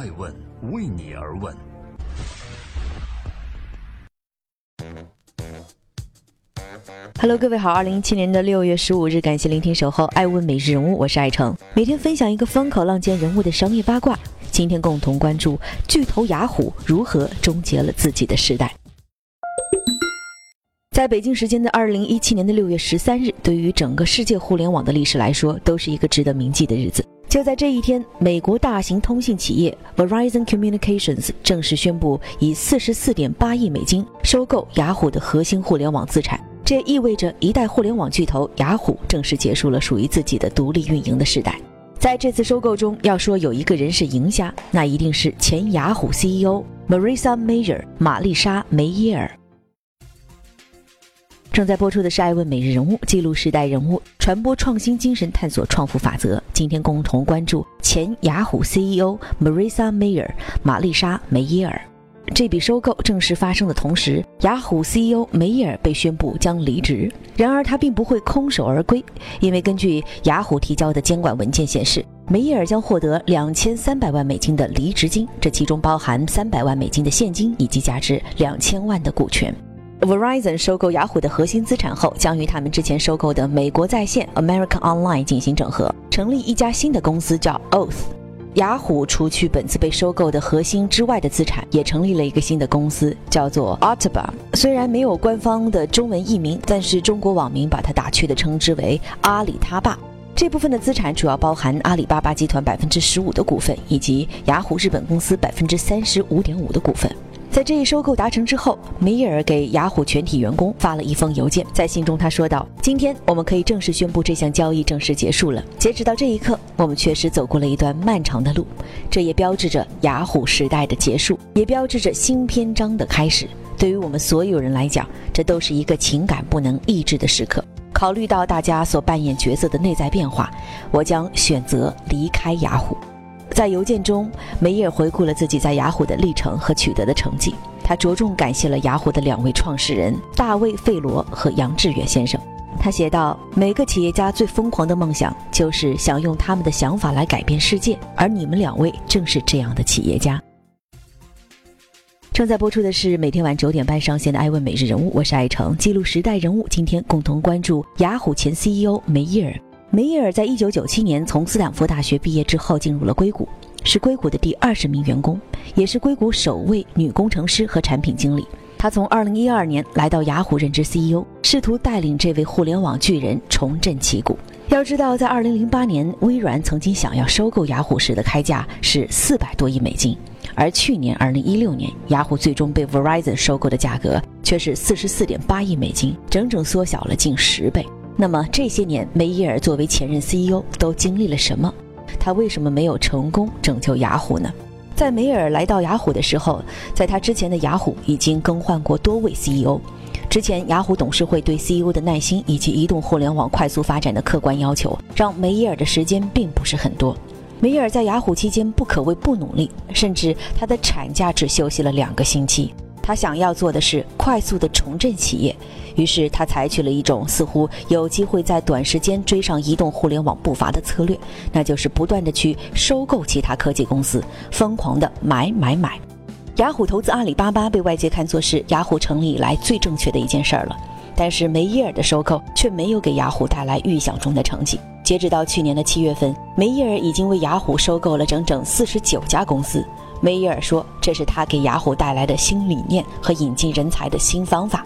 爱问为你而问。Hello，各位好，二零一七年的六月十五日，感谢聆听守候爱问每日人物，我是爱成，每天分享一个风口浪尖人物的商业八卦。今天共同关注巨头雅虎如何终结了自己的时代。在北京时间的二零一七年的六月十三日，对于整个世界互联网的历史来说，都是一个值得铭记的日子。就在这一天，美国大型通信企业 Verizon Communications 正式宣布以四十四点八亿美金收购雅虎的核心互联网资产。这意味着一代互联网巨头雅虎正式结束了属于自己的独立运营的时代。在这次收购中，要说有一个人是赢家，那一定是前雅虎 CEO Marissa Mayer 玛丽莎梅耶尔。正在播出的是《爱问每日人物》，记录时代人物，传播创新精神，探索创富法则。今天共同关注前雅虎 CEO Marissa Mayer 玛丽莎梅耶尔。这笔收购正式发生的同时，雅虎 CEO 梅耶尔被宣布将离职。然而，他并不会空手而归，因为根据雅虎提交的监管文件显示，梅耶尔将获得两千三百万美金的离职金，这其中包含三百万美金的现金以及价值两千万的股权。Verizon 收购雅虎的核心资产后，将与他们之前收购的美国在线 American Online 进行整合，成立一家新的公司，叫 Oath。雅虎除去本次被收购的核心之外的资产，也成立了一个新的公司，叫做 Alibaba。虽然没有官方的中文译名，但是中国网民把它打趣的称之为“阿里他爸”。这部分的资产主要包含阿里巴巴集团百分之十五的股份，以及雅虎日本公司百分之三十五点五的股份。在这一收购达成之后，梅尔给雅虎全体员工发了一封邮件。在信中，他说道：“今天我们可以正式宣布这项交易正式结束了。截止到这一刻，我们确实走过了一段漫长的路，这也标志着雅虎时代的结束，也标志着新篇章的开始。对于我们所有人来讲，这都是一个情感不能抑制的时刻。考虑到大家所扮演角色的内在变化，我将选择离开雅虎。”在邮件中，梅耶回顾了自己在雅虎的历程和取得的成绩。他着重感谢了雅虎的两位创始人大卫·费罗和杨致远先生。他写道：“每个企业家最疯狂的梦想就是想用他们的想法来改变世界，而你们两位正是这样的企业家。”正在播出的是每天晚九点半上线的《艾问每日人物》，我是爱成，记录时代人物。今天共同关注雅虎前 CEO 梅耶尔。梅耶尔在一九九七年从斯坦福大学毕业之后，进入了硅谷，是硅谷的第二十名员工，也是硅谷首位女工程师和产品经理。她从二零一二年来到雅虎任职 CEO，试图带领这位互联网巨人重振旗鼓。要知道，在二零零八年，微软曾经想要收购雅虎时的开价是四百多亿美金，而去年二零一六年，雅虎最终被 Verizon 收购的价格却是四十四点八亿美金，整整缩小了近十倍。那么这些年，梅耶尔作为前任 CEO 都经历了什么？他为什么没有成功拯救雅虎呢？在梅耶尔来到雅虎的时候，在他之前的雅虎已经更换过多位 CEO。之前雅虎董事会对 CEO 的耐心以及移动互联网快速发展的客观要求，让梅耶尔的时间并不是很多。梅耶尔在雅虎期间不可谓不努力，甚至他的产假只休息了两个星期。他想要做的是快速的重振企业，于是他采取了一种似乎有机会在短时间追上移动互联网步伐的策略，那就是不断的去收购其他科技公司，疯狂的买买买。雅虎投资阿里巴巴被外界看作是雅虎成立以来最正确的一件事儿了，但是梅耶尔的收购却没有给雅虎带来预想中的成绩。截止到去年的七月份，梅耶尔已经为雅虎收购了整整四十九家公司。梅耶尔说：“这是他给雅虎带来的新理念和引进人才的新方法。”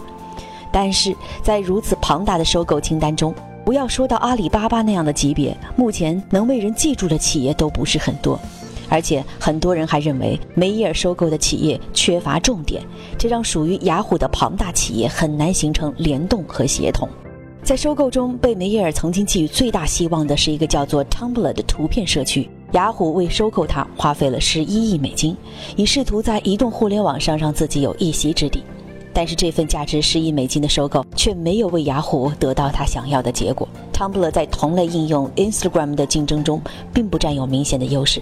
但是在如此庞大的收购清单中，不要说到阿里巴巴那样的级别，目前能为人记住的企业都不是很多。而且很多人还认为梅耶尔收购的企业缺乏重点，这让属于雅虎的庞大企业很难形成联动和协同。在收购中，贝梅耶尔曾经寄予最大希望的是一个叫做 Tumblr 的图片社区。雅虎为收购它花费了十一亿美金，以试图在移动互联网上让自己有一席之地。但是这份价值十亿美金的收购却没有为雅虎得到他想要的结果。Tumblr 在同类应用 Instagram 的竞争中并不占有明显的优势。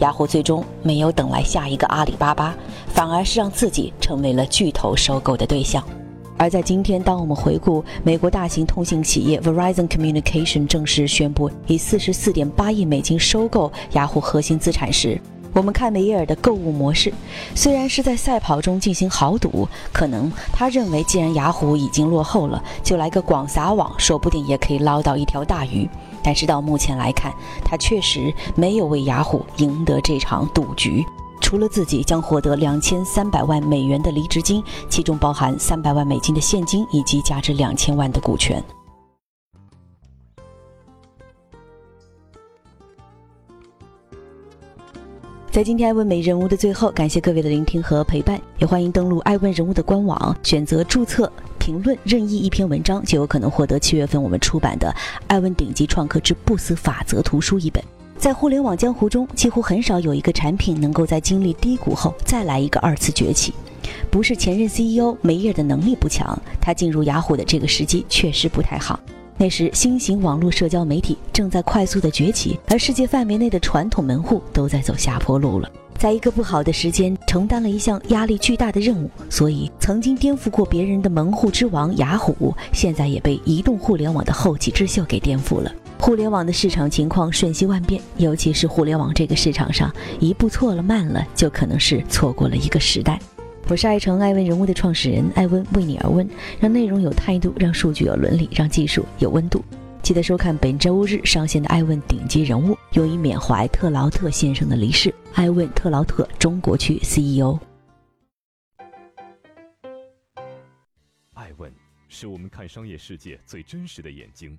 雅虎最终没有等来下一个阿里巴巴，反而是让自己成为了巨头收购的对象。而在今天，当我们回顾美国大型通信企业 Verizon Communication 正式宣布以四十四点八亿美金收购雅虎核心资产时，我们看梅耶尔的购物模式，虽然是在赛跑中进行豪赌，可能他认为既然雅虎已经落后了，就来个广撒网，说不定也可以捞到一条大鱼。但是到目前来看，他确实没有为雅虎赢得这场赌局。除了自己将获得两千三百万美元的离职金，其中包含三百万美金的现金以及价值两千万的股权。在今天爱问美人物的最后，感谢各位的聆听和陪伴，也欢迎登录爱问人物的官网，选择注册评论任意一篇文章，就有可能获得七月份我们出版的《爱问顶级创客之不死法则》图书一本。在互联网江湖中，几乎很少有一个产品能够在经历低谷后再来一个二次崛起。不是前任 CEO 梅耶的能力不强，他进入雅虎的这个时机确实不太好。那时，新型网络社交媒体正在快速的崛起，而世界范围内的传统门户都在走下坡路了。在一个不好的时间，承担了一项压力巨大的任务，所以曾经颠覆过别人的门户之王雅虎，现在也被移动互联网的后起之秀给颠覆了。互联网的市场情况瞬息万变，尤其是互联网这个市场上，一步错了、慢了，就可能是错过了一个时代。我是爱成爱问人物的创始人艾问，为你而问，让内容有态度，让数据有伦理，让技术有温度。记得收看本周日上线的《艾问顶级人物》，用以缅怀特劳特先生的离世。艾问特劳特中国区 CEO。艾问是我们看商业世界最真实的眼睛，